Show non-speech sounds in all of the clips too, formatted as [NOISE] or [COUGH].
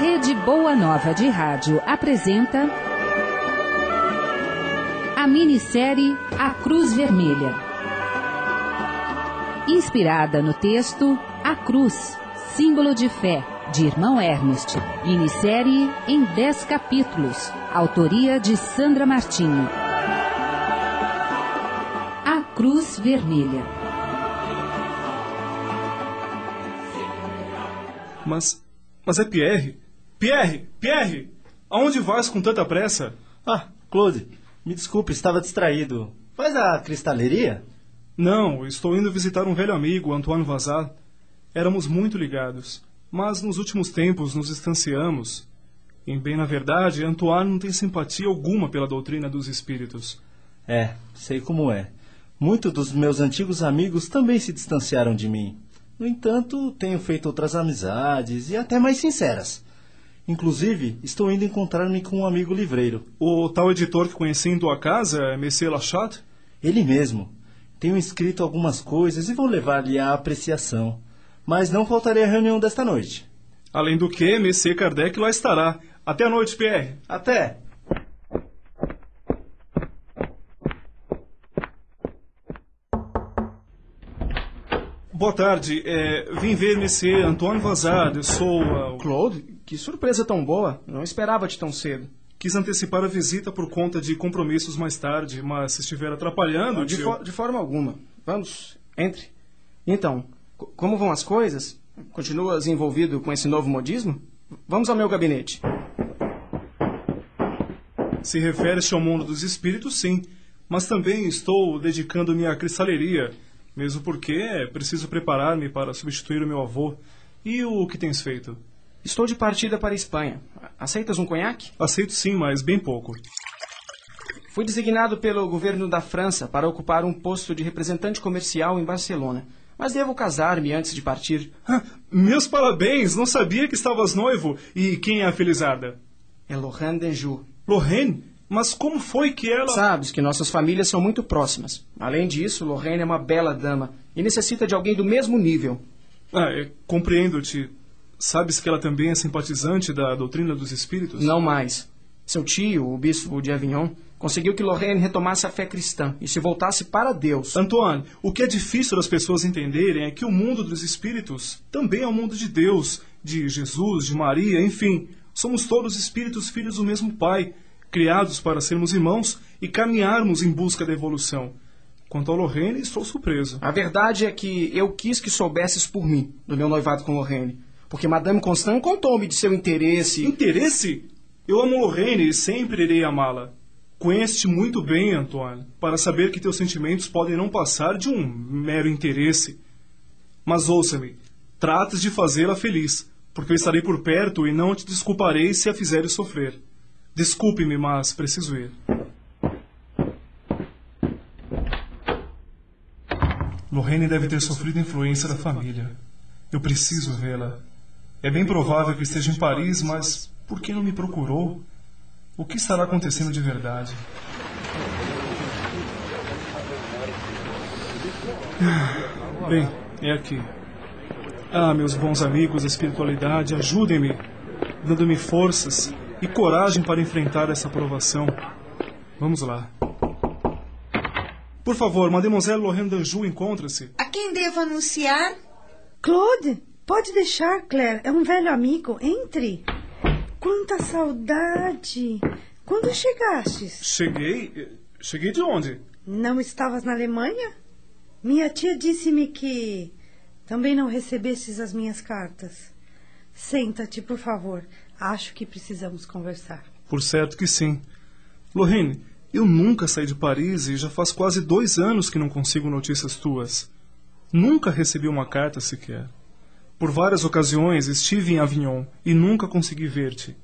Rede Boa Nova de Rádio apresenta a minissérie A Cruz Vermelha. Inspirada no texto A Cruz, símbolo de fé, de Irmão Ernest. Minissérie em 10 capítulos. Autoria de Sandra Martinho. A Cruz Vermelha. Mas. Mas é Pierre? Pierre! Pierre! Aonde vais com tanta pressa? Ah, Claude, me desculpe, estava distraído. Faz a cristaleria? Não, estou indo visitar um velho amigo, Antoine Vazar. Éramos muito ligados, mas nos últimos tempos nos distanciamos. Em bem na verdade, Antoine não tem simpatia alguma pela doutrina dos espíritos. É, sei como é. Muitos dos meus antigos amigos também se distanciaram de mim. No entanto, tenho feito outras amizades e até mais sinceras. Inclusive, estou indo encontrar-me com um amigo livreiro. O tal editor que conheci em tua casa é Monsieur Lachat? Ele mesmo. Tenho escrito algumas coisas e vou levar-lhe a apreciação. Mas não faltarei à reunião desta noite. Além do que, Monsieur Kardec lá estará. Até a noite, Pierre. Até! Boa tarde. É, vim ver Monsieur Antônio Vazar. Eu sou. Uh, Claude, que surpresa tão boa. Não esperava-te tão cedo. Quis antecipar a visita por conta de compromissos mais tarde, mas se estiver atrapalhando. De, tio- fo- de forma alguma. Vamos, entre. Então, co- como vão as coisas? Continuas envolvido com esse novo modismo? Vamos ao meu gabinete. Se refere-se ao mundo dos espíritos, sim. Mas também estou dedicando-me à cristaleria, mesmo porque é preciso preparar-me para substituir o meu avô. E o que tens feito? Estou de partida para a Espanha. Aceitas um conhaque? Aceito sim, mas bem pouco. Fui designado pelo governo da França para ocupar um posto de representante comercial em Barcelona. Mas devo casar-me antes de partir. Ah, Meus parabéns! Não sabia que estavas noivo. E quem é a Felizarda? É Lorraine Denjou. Lorraine? Mas como foi que ela. Sabes que nossas famílias são muito próximas. Além disso, Lorraine é uma bela dama e necessita de alguém do mesmo nível. Ah, compreendo-te. Sabes que ela também é simpatizante da doutrina dos espíritos? Não mais. Seu tio, o bispo de Avignon, conseguiu que Lorraine retomasse a fé cristã e se voltasse para Deus. Antoine, o que é difícil das pessoas entenderem é que o mundo dos espíritos também é o mundo de Deus, de Jesus, de Maria, enfim. Somos todos espíritos filhos do mesmo Pai, criados para sermos irmãos e caminharmos em busca da evolução. Quanto ao Lorraine, estou surpreso. A verdade é que eu quis que soubesses por mim, do meu noivado com Lorraine. Porque Madame Constant contou-me de seu interesse. Interesse? Eu amo Lorraine e sempre irei amá-la. Conhece-te muito bem, Antoine, para saber que teus sentimentos podem não passar de um mero interesse. Mas ouça-me, trates de fazê-la feliz, porque eu estarei por perto e não te desculparei se a fizeres sofrer. Desculpe-me, mas preciso ir. Lorraine deve ter sofrido influência da família. Eu preciso vê-la. É bem provável que esteja em Paris, mas por que não me procurou? O que estará acontecendo de verdade? Ah, Bem, é aqui. Ah, meus bons amigos da espiritualidade, ajudem-me, dando-me forças e coragem para enfrentar essa provação. Vamos lá. Por favor, Mademoiselle Lorraine d'Anjou encontra-se. A quem devo anunciar? Claude, pode deixar, Claire. É um velho amigo. Entre. Quanta saudade. Quando chegastes? Cheguei. eh, Cheguei de onde? Não estavas na Alemanha? Minha tia disse-me que também não recebestes as minhas cartas. Senta-te, por favor. Acho que precisamos conversar. Por certo que sim. Lorraine, eu nunca saí de Paris e já faz quase dois anos que não consigo notícias tuas. Nunca recebi uma carta sequer. Por várias ocasiões estive em Avignon e nunca consegui ver-te.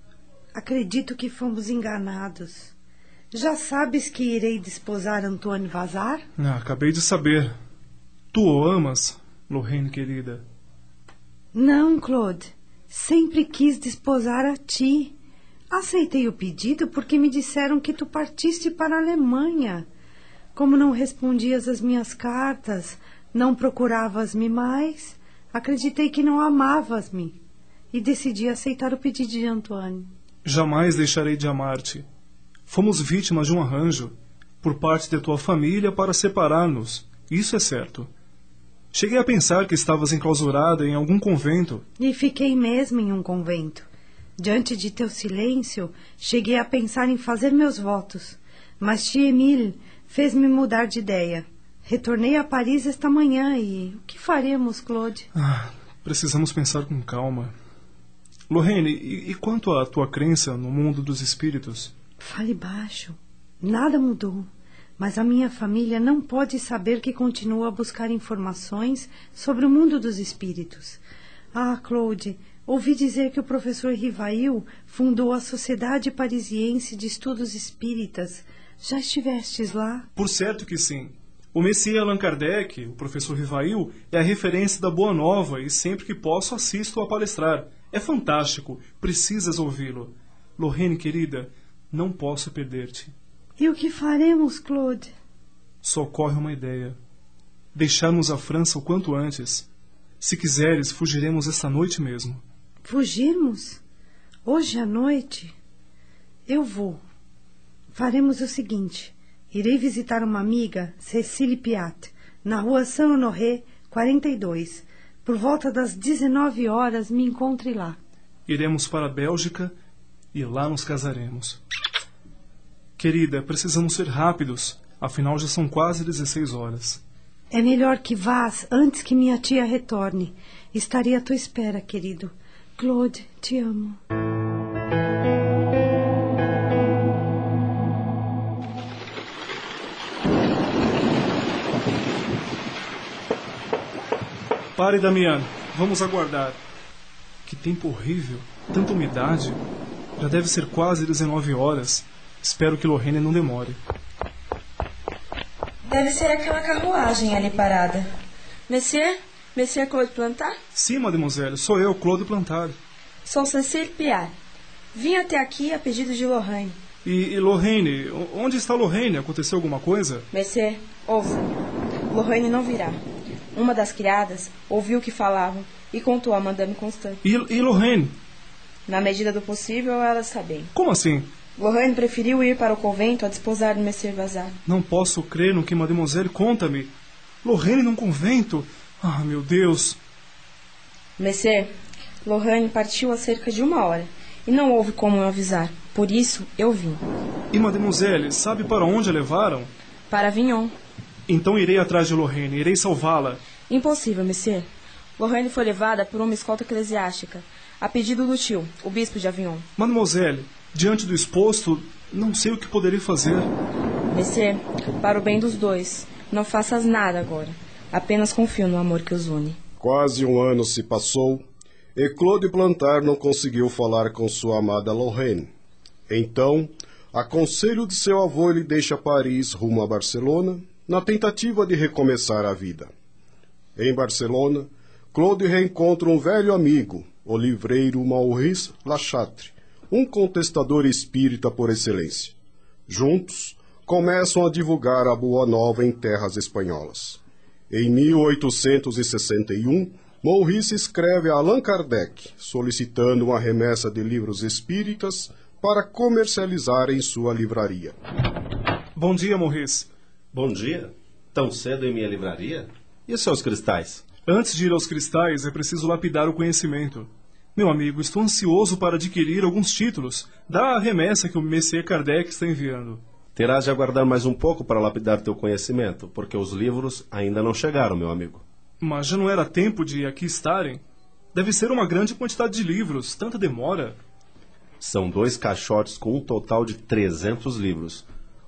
Acredito que fomos enganados. Já sabes que irei desposar Antônio Vazar? Ah, acabei de saber. Tu o amas, Lorraine querida. Não, Claude. Sempre quis desposar a ti. Aceitei o pedido porque me disseram que tu partiste para a Alemanha. Como não respondias às minhas cartas, não procuravas-me mais, acreditei que não amavas-me. e decidi aceitar o pedido de Antoine. Jamais deixarei de amar-te. Fomos vítimas de um arranjo por parte de tua família para separar-nos. Isso é certo. Cheguei a pensar que estavas enclausurada em algum convento. E fiquei mesmo em um convento. Diante de teu silêncio, cheguei a pensar em fazer meus votos. Mas tia Emile fez-me mudar de ideia. Retornei a Paris esta manhã e o que faremos, Claude? Ah, precisamos pensar com calma. Lorraine, e, e quanto à tua crença no mundo dos espíritos? Fale baixo. Nada mudou. Mas a minha família não pode saber que continuo a buscar informações sobre o mundo dos espíritos. Ah, Claude, ouvi dizer que o professor Rivail fundou a Sociedade Parisiense de Estudos Espíritas. Já estivestes lá? Por certo que sim. O Messias Allan Kardec, o professor Rivail, é a referência da Boa Nova e sempre que posso assisto a palestrar. É fantástico. Precisas ouvi-lo. Lorraine, querida, não posso perder-te. E o que faremos, Claude? Só ocorre uma ideia. Deixarmos a França o quanto antes. Se quiseres, fugiremos esta noite mesmo. Fugirmos? Hoje à noite? Eu vou. Faremos o seguinte: irei visitar uma amiga, Cecile Piat, na rua Saint-Honoré, 42. Por volta das 19 horas me encontre lá. Iremos para a Bélgica e lá nos casaremos. Querida, precisamos ser rápidos. Afinal, já são quase 16 horas. É melhor que vás antes que minha tia retorne. Estarei à tua espera, querido. Claude, te amo. Pare, Damiano. Vamos aguardar. Que tempo horrível. Tanta umidade. Já deve ser quase 19 horas. Espero que Lorraine não demore. Deve ser aquela carruagem ali parada. Monsieur? Monsieur Claude Plantard? Sim, mademoiselle. Sou eu, Claude Plantard. Sou Cecile Piat. Vim até aqui a pedido de Lorraine. E, e Lorraine? Onde está Lorraine? Aconteceu alguma coisa? Monsieur, ouça. Lorraine não virá. Uma das criadas ouviu o que falavam e contou a Madame Constant. E, e Lorraine? Na medida do possível, ela está bem. Como assim? Lorraine preferiu ir para o convento a desposar do Monsieur Vazar. Não posso crer no que Mademoiselle conta-me. Lorraine num convento? Ah, meu Deus. Monsieur, Lorraine partiu há cerca de uma hora e não houve como eu avisar. Por isso, eu vim. E Mademoiselle, sabe para onde a levaram? Para Avignon. Então irei atrás de Lorraine, irei salvá-la. Impossível, Monsieur. Lorraine foi levada por uma escolta eclesiástica, a pedido do tio, o bispo de Avignon. Mademoiselle, diante do exposto, não sei o que poderei fazer. Monsieur, para o bem dos dois, não faças nada agora. Apenas confio no amor que os une. Quase um ano se passou e Claude Plantar não conseguiu falar com sua amada Lorraine. Então, a conselho de seu avô, ele deixa Paris rumo a Barcelona, na tentativa de recomeçar a vida. Em Barcelona, Claude reencontra um velho amigo, o livreiro Maurice Lachatre, um contestador espírita por excelência. Juntos, começam a divulgar a Boa Nova em terras espanholas. Em 1861, Maurice escreve a Allan Kardec, solicitando uma remessa de livros espíritas para comercializar em sua livraria. Bom dia, Maurice. Bom dia. Tão cedo em minha livraria? E os seus cristais? Antes de ir aos cristais, é preciso lapidar o conhecimento. Meu amigo, estou ansioso para adquirir alguns títulos. Dá a remessa que o Messias Kardec está enviando. Terás de aguardar mais um pouco para lapidar teu conhecimento, porque os livros ainda não chegaram, meu amigo. Mas já não era tempo de aqui estarem? Deve ser uma grande quantidade de livros. Tanta demora. São dois caixotes com um total de 300 livros.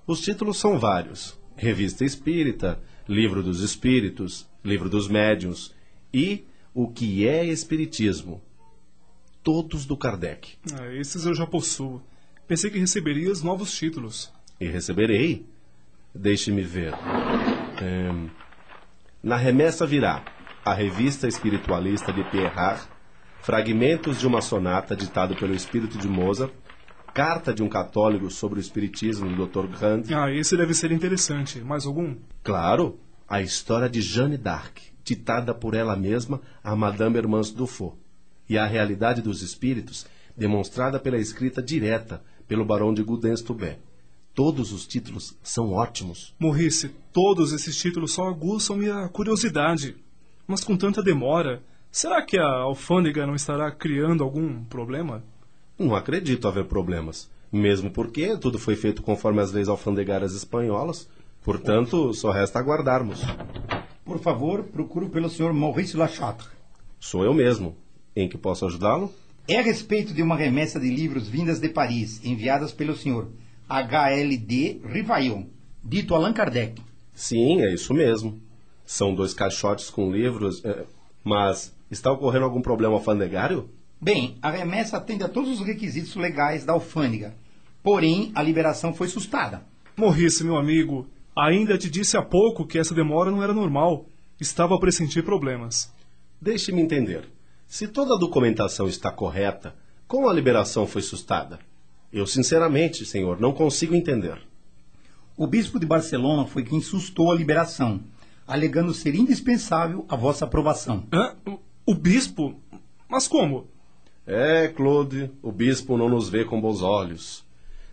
Os títulos são vários: Revista Espírita, Livro dos Espíritos, Livro dos Médiuns e O que é Espiritismo. Todos do Kardec. Ah, esses eu já possuo. Pensei que receberias novos títulos. E receberei. Deixe-me ver. Ehm, na remessa virá a revista espiritualista de Pierrat, fragmentos de uma sonata ditado pelo espírito de Mozart, carta de um católico sobre o espiritismo do Dr. Grand. Ah, esse deve ser interessante. Mais algum? Claro, a história de Jeanne d'Arc, ditada por ela mesma a Madame Hermance Dufault. e a realidade dos espíritos demonstrada pela escrita direta pelo barão de Gudenstubé. Todos os títulos são ótimos. Morrice, todos esses títulos só aguçam minha curiosidade. Mas com tanta demora, será que a alfândega não estará criando algum problema? Não acredito haver problemas. Mesmo porque tudo foi feito conforme as leis alfandegárias espanholas. Portanto, só resta aguardarmos. Por favor, procuro pelo Sr. Maurice Lachatre. Sou eu mesmo. Em que posso ajudá-lo? É a respeito de uma remessa de livros vindas de Paris, enviadas pelo Sr. HLD Rivaillon, dito Allan Kardec. Sim, é isso mesmo. São dois caixotes com livros. é, mas está ocorrendo algum problema alfandegário? Bem, a remessa atende a todos os requisitos legais da alfândega. Porém, a liberação foi sustada. Morrice, meu amigo, ainda te disse há pouco que essa demora não era normal. Estava a pressentir problemas. Deixe-me entender. Se toda a documentação está correta, como a liberação foi sustada? Eu, sinceramente, senhor, não consigo entender. O bispo de Barcelona foi quem sustou a liberação, alegando ser indispensável a vossa aprovação. Hã? O bispo? Mas como? É, Claude, o bispo não nos vê com bons olhos.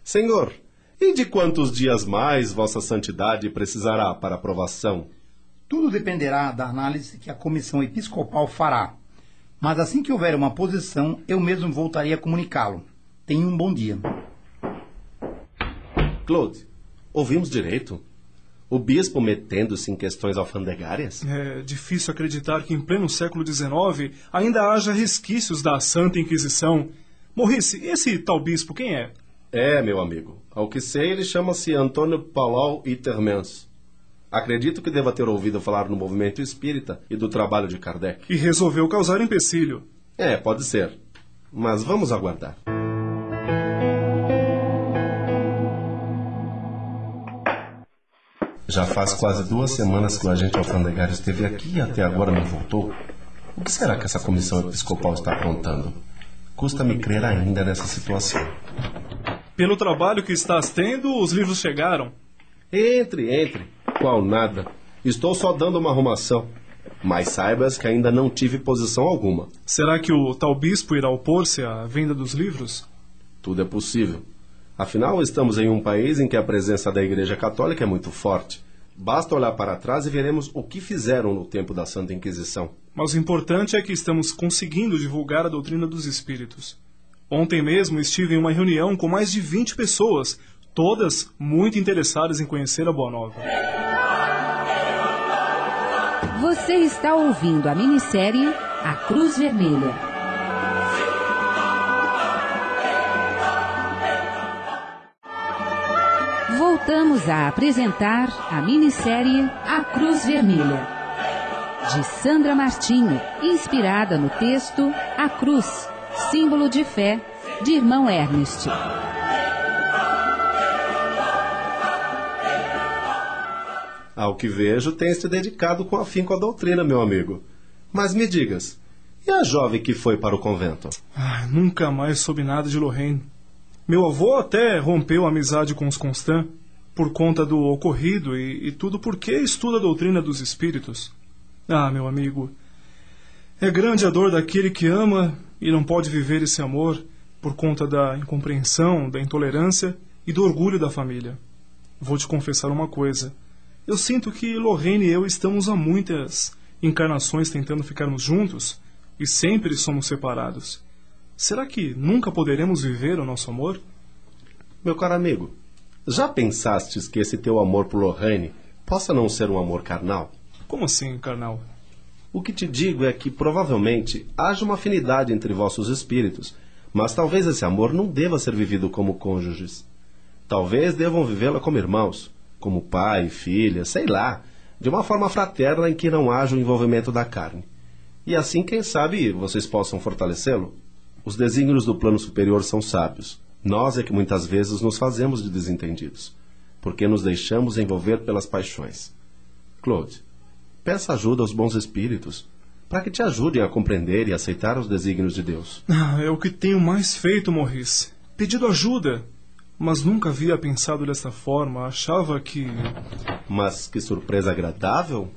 Senhor, e de quantos dias mais Vossa Santidade precisará para aprovação? Tudo dependerá da análise que a comissão episcopal fará. Mas assim que houver uma posição, eu mesmo voltarei a comunicá-lo. Tenha um bom dia. Claude, ouvimos direito? O bispo metendo-se em questões alfandegárias? É difícil acreditar que em pleno século XIX ainda haja resquícios da Santa Inquisição. Morrice, esse tal bispo quem é? É, meu amigo. Ao que sei, ele chama-se Antônio Palau Itermens. Acredito que deva ter ouvido falar no movimento espírita e do trabalho de Kardec. E resolveu causar empecilho. É, pode ser. Mas vamos aguardar. Já faz quase duas semanas que o agente alfandegário esteve aqui e até agora não voltou. O que será que essa comissão episcopal está aprontando? Custa-me crer ainda nessa situação. Pelo trabalho que estás tendo, os livros chegaram. Entre, entre. Qual nada. Estou só dando uma arrumação. Mas saibas que ainda não tive posição alguma. Será que o tal bispo irá opor-se à venda dos livros? Tudo é possível. Afinal, estamos em um país em que a presença da Igreja Católica é muito forte. Basta olhar para trás e veremos o que fizeram no tempo da Santa Inquisição. Mas o importante é que estamos conseguindo divulgar a doutrina dos espíritos. Ontem mesmo estive em uma reunião com mais de 20 pessoas, todas muito interessadas em conhecer a Boa Nova. Você está ouvindo a minissérie A Cruz Vermelha. Voltamos a apresentar a minissérie A Cruz Vermelha, de Sandra Martinho, inspirada no texto A Cruz, símbolo de fé, de irmão Ernest. Ao que vejo, tens te dedicado com afinco à doutrina, meu amigo. Mas me digas, e a jovem que foi para o convento? Ah, nunca mais soube nada de Lorraine. Meu avô até rompeu a amizade com os Constant por conta do ocorrido e, e tudo porque estuda a doutrina dos espíritos. Ah, meu amigo, é grande a dor daquele que ama e não pode viver esse amor por conta da incompreensão, da intolerância e do orgulho da família. Vou te confessar uma coisa. Eu sinto que Lorraine e eu estamos há muitas encarnações tentando ficarmos juntos e sempre somos separados. Será que nunca poderemos viver o nosso amor? Meu caro amigo, já pensastes que esse teu amor por Lorraine possa não ser um amor carnal? Como assim, carnal? O que te digo é que provavelmente haja uma afinidade entre vossos espíritos, mas talvez esse amor não deva ser vivido como cônjuges. Talvez devam vivê-la como irmãos, como pai, filha, sei lá, de uma forma fraterna em que não haja o envolvimento da carne. E assim, quem sabe, vocês possam fortalecê-lo? Os desígnios do plano superior são sábios. Nós é que muitas vezes nos fazemos de desentendidos, porque nos deixamos envolver pelas paixões. Claude, peça ajuda aos bons espíritos, para que te ajudem a compreender e aceitar os desígnios de Deus. Ah, é o que tenho mais feito, Maurice. Pedido ajuda. Mas nunca havia pensado dessa forma. Achava que. Mas que surpresa agradável!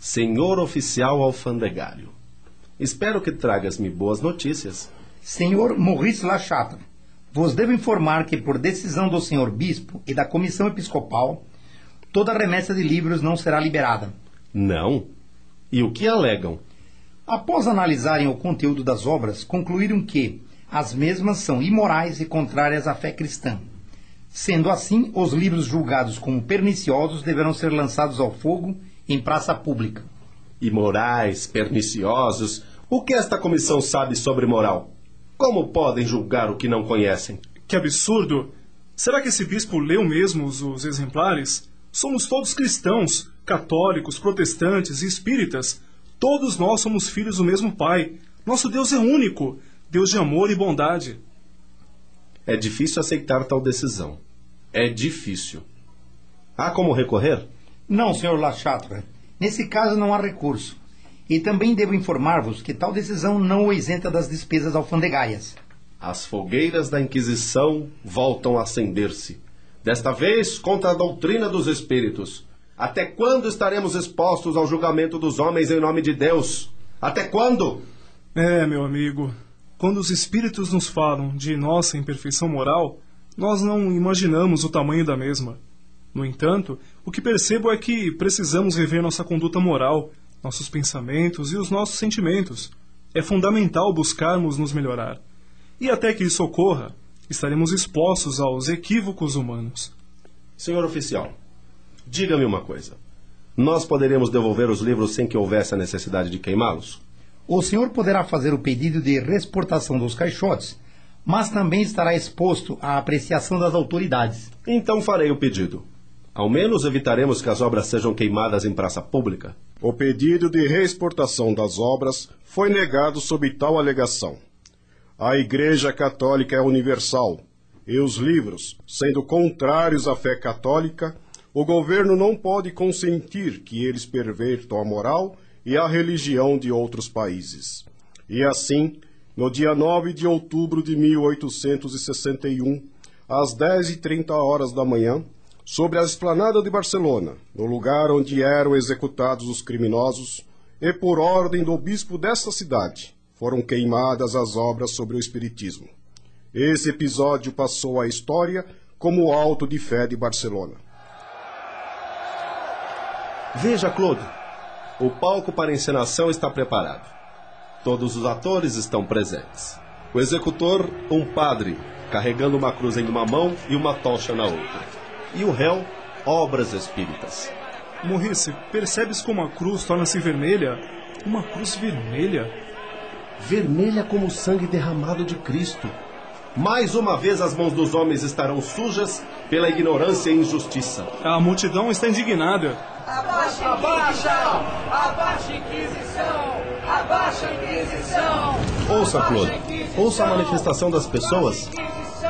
Senhor oficial alfandegário, Espero que tragas-me boas notícias. Senhor Maurice Lachatre, vos devo informar que, por decisão do senhor bispo e da comissão episcopal, toda remessa de livros não será liberada. Não? E o que alegam? Após analisarem o conteúdo das obras, concluíram que as mesmas são imorais e contrárias à fé cristã. Sendo assim, os livros julgados como perniciosos deverão ser lançados ao fogo em praça pública. Imorais, perniciosos. O que esta comissão sabe sobre moral? Como podem julgar o que não conhecem? Que absurdo! Será que esse bispo leu mesmo os, os exemplares? Somos todos cristãos, católicos, protestantes e espíritas. Todos nós somos filhos do mesmo Pai. Nosso Deus é único, Deus de amor e bondade. É difícil aceitar tal decisão. É difícil. Há como recorrer? Não, senhor Lachatre. Nesse caso não há recurso. E também devo informar-vos que tal decisão não o isenta das despesas alfandegárias. As fogueiras da Inquisição voltam a acender-se. Desta vez contra a doutrina dos espíritos. Até quando estaremos expostos ao julgamento dos homens em nome de Deus? Até quando? É, meu amigo, quando os espíritos nos falam de nossa imperfeição moral, nós não imaginamos o tamanho da mesma. No entanto, o que percebo é que precisamos rever nossa conduta moral, nossos pensamentos e os nossos sentimentos. É fundamental buscarmos nos melhorar. E até que isso ocorra, estaremos expostos aos equívocos humanos. Senhor oficial, diga-me uma coisa. Nós poderíamos devolver os livros sem que houvesse a necessidade de queimá-los? O senhor poderá fazer o pedido de reexportação dos caixotes, mas também estará exposto à apreciação das autoridades. Então farei o pedido. Ao menos evitaremos que as obras sejam queimadas em praça pública. O pedido de reexportação das obras foi negado sob tal alegação. A Igreja Católica é universal, e os livros, sendo contrários à fé católica, o governo não pode consentir que eles pervertam a moral e a religião de outros países. E assim, no dia 9 de outubro de 1861, às 10h30 horas da manhã, sobre a esplanada de Barcelona, no lugar onde eram executados os criminosos, e por ordem do bispo desta cidade, foram queimadas as obras sobre o Espiritismo. Esse episódio passou à história como o Alto de Fé de Barcelona. Veja, Claude, o palco para encenação está preparado. Todos os atores estão presentes. O executor, um padre, carregando uma cruz em uma mão e uma tocha na outra e o réu, obras espíritas. Morrice, percebes como a cruz torna-se vermelha? Uma cruz vermelha? Vermelha como o sangue derramado de Cristo. Mais uma vez as mãos dos homens estarão sujas pela ignorância e injustiça. A multidão está indignada. Abaixa a Inquisição! Abaixa a Inquisição! Abaixa a Inquisição! Ouça, Claude. Ouça a manifestação das pessoas.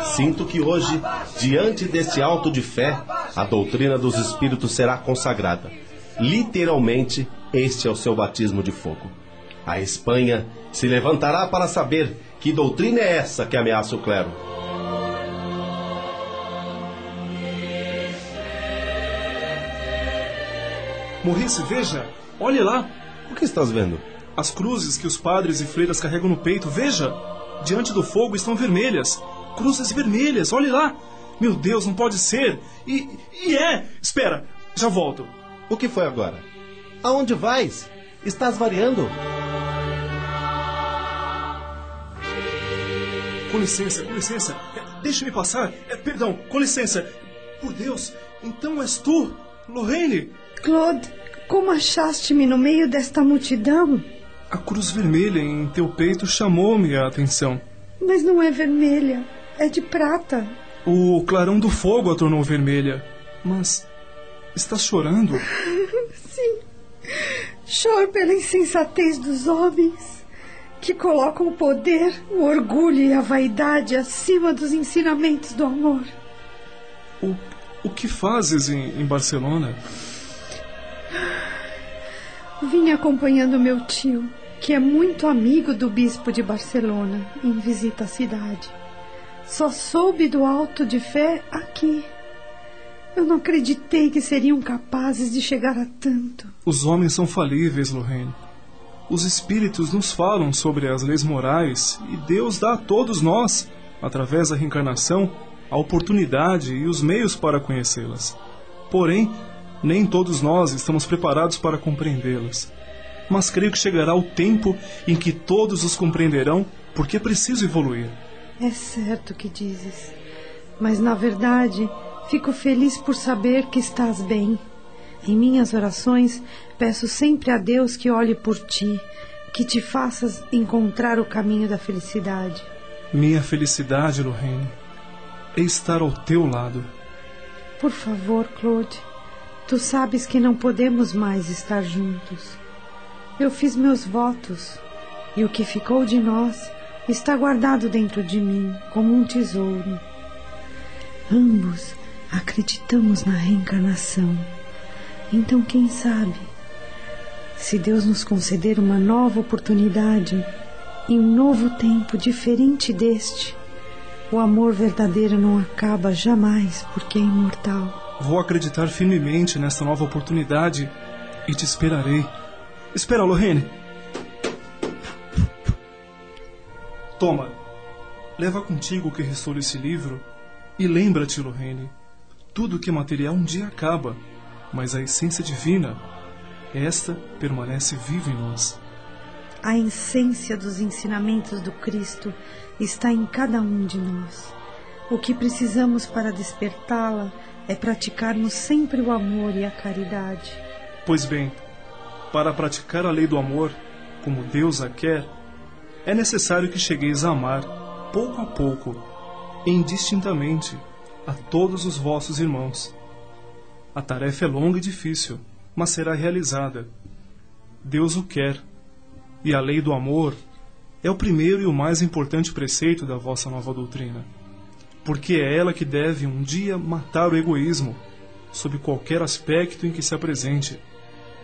Sinto que hoje, diante deste alto de fé, a doutrina dos Espíritos será consagrada. Literalmente, este é o seu batismo de fogo. A Espanha se levantará para saber que doutrina é essa que ameaça o clero. Morrice, veja! Olhe lá! O que estás vendo? As cruzes que os padres e freiras carregam no peito, veja! Diante do fogo estão vermelhas. Cruzes vermelhas, olhe lá! Meu Deus, não pode ser! E, e é! Espera, já volto. O que foi agora? Aonde vais? Estás variando? Com licença, com licença. Deixe-me passar. É, perdão, com licença. Por Deus, então és tu, Lorraine? Claude, como achaste-me no meio desta multidão? A cruz vermelha em teu peito chamou-me a atenção. Mas não é vermelha, é de prata. O clarão do fogo a tornou vermelha. Mas estás chorando? [LAUGHS] Sim. Choro pela insensatez dos homens que colocam o poder, o orgulho e a vaidade acima dos ensinamentos do amor. O, o que fazes em, em Barcelona? Vim acompanhando meu tio, que é muito amigo do bispo de Barcelona, em visita à cidade. Só soube do alto de fé aqui. Eu não acreditei que seriam capazes de chegar a tanto. Os homens são falíveis, Lorraine. Os espíritos nos falam sobre as leis morais e Deus dá a todos nós, através da reencarnação, a oportunidade e os meios para conhecê-las. Porém, nem todos nós estamos preparados para compreendê-las. Mas creio que chegará o tempo em que todos os compreenderão, porque é preciso evoluir. É certo que dizes. Mas na verdade, fico feliz por saber que estás bem. Em minhas orações, peço sempre a Deus que olhe por ti, que te faças encontrar o caminho da felicidade. Minha felicidade, Lorraine, é estar ao teu lado. Por favor, Claude, tu sabes que não podemos mais estar juntos. Eu fiz meus votos e o que ficou de nós está guardado dentro de mim como um tesouro. Ambos acreditamos na reencarnação. Então, quem sabe, se Deus nos conceder uma nova oportunidade em um novo tempo diferente deste, o amor verdadeiro não acaba jamais porque é imortal. Vou acreditar firmemente nesta nova oportunidade e te esperarei. Espera, Lorraine. Toma, leva contigo o que restou desse livro e lembra-te, Lorraine, tudo que é material um dia acaba, mas a essência divina, esta permanece viva em nós. A essência dos ensinamentos do Cristo está em cada um de nós. O que precisamos para despertá-la é praticarmos sempre o amor e a caridade. Pois bem, para praticar a lei do amor, como Deus a quer, é necessário que chegueis a amar, pouco a pouco, indistintamente, a todos os vossos irmãos. A tarefa é longa e difícil, mas será realizada. Deus o quer, e a lei do amor é o primeiro e o mais importante preceito da vossa nova doutrina, porque é ela que deve um dia matar o egoísmo, sob qualquer aspecto em que se apresente,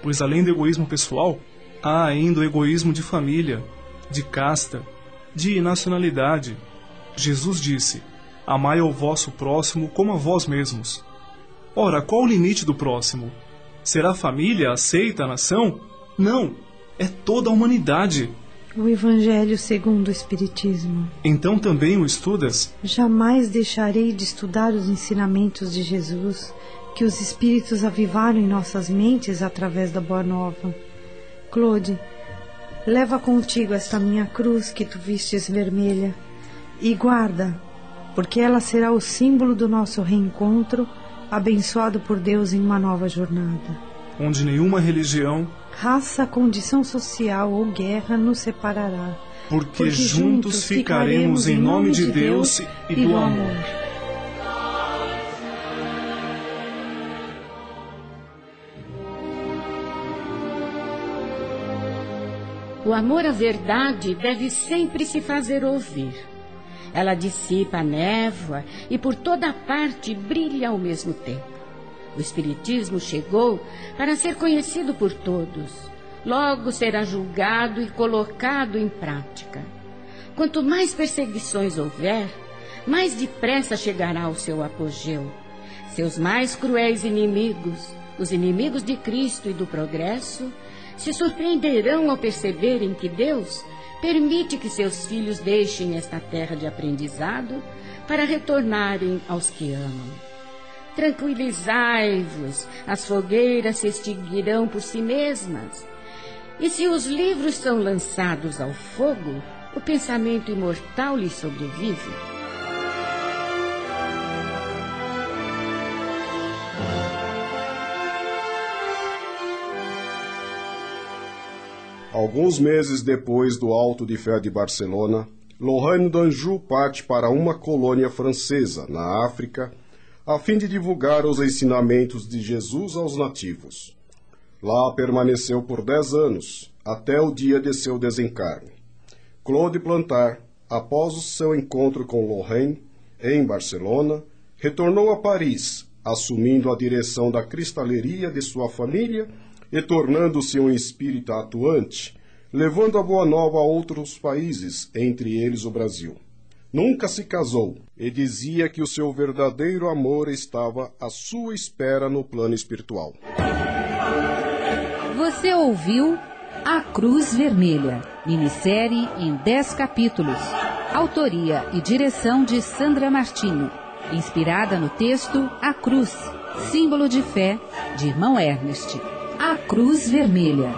pois além do egoísmo pessoal, há ainda o egoísmo de família, de casta, de nacionalidade. Jesus disse: Amai ao vosso próximo como a vós mesmos. Ora, qual o limite do próximo? Será a família, aceita a nação? Não, é toda a humanidade. O Evangelho segundo o Espiritismo. Então também o estudas? Jamais deixarei de estudar os ensinamentos de Jesus que os Espíritos avivaram em nossas mentes através da Boa Nova. Claude, Leva contigo esta minha cruz que tu vistes vermelha e guarda, porque ela será o símbolo do nosso reencontro, abençoado por Deus em uma nova jornada. Onde nenhuma religião, raça, condição social ou guerra nos separará. Porque, porque juntos ficaremos em nome de Deus e do amor. O amor à verdade deve sempre se fazer ouvir. Ela dissipa a névoa e por toda parte brilha ao mesmo tempo. O Espiritismo chegou para ser conhecido por todos. Logo será julgado e colocado em prática. Quanto mais perseguições houver, mais depressa chegará ao seu apogeu. Seus mais cruéis inimigos, os inimigos de Cristo e do progresso, se surpreenderão ao perceberem que Deus permite que seus filhos deixem esta terra de aprendizado para retornarem aos que amam. Tranquilizai-vos, as fogueiras se extinguirão por si mesmas. E se os livros são lançados ao fogo, o pensamento imortal lhes sobrevive. Alguns meses depois do Alto de Fé de Barcelona, Lorraine d'Anjou parte para uma colônia francesa, na África, a fim de divulgar os ensinamentos de Jesus aos nativos. Lá permaneceu por dez anos, até o dia de seu desencarne. Claude Plantar, após o seu encontro com Lorraine, em Barcelona, retornou a Paris, assumindo a direção da cristaleria de sua família e tornando-se um espírita atuante, levando a boa nova a outros países, entre eles o Brasil. Nunca se casou e dizia que o seu verdadeiro amor estava à sua espera no plano espiritual. Você ouviu A Cruz Vermelha, minissérie em 10 capítulos. Autoria e direção de Sandra Martinho. Inspirada no texto A Cruz, símbolo de fé, de irmão Ernest. A Cruz Vermelha.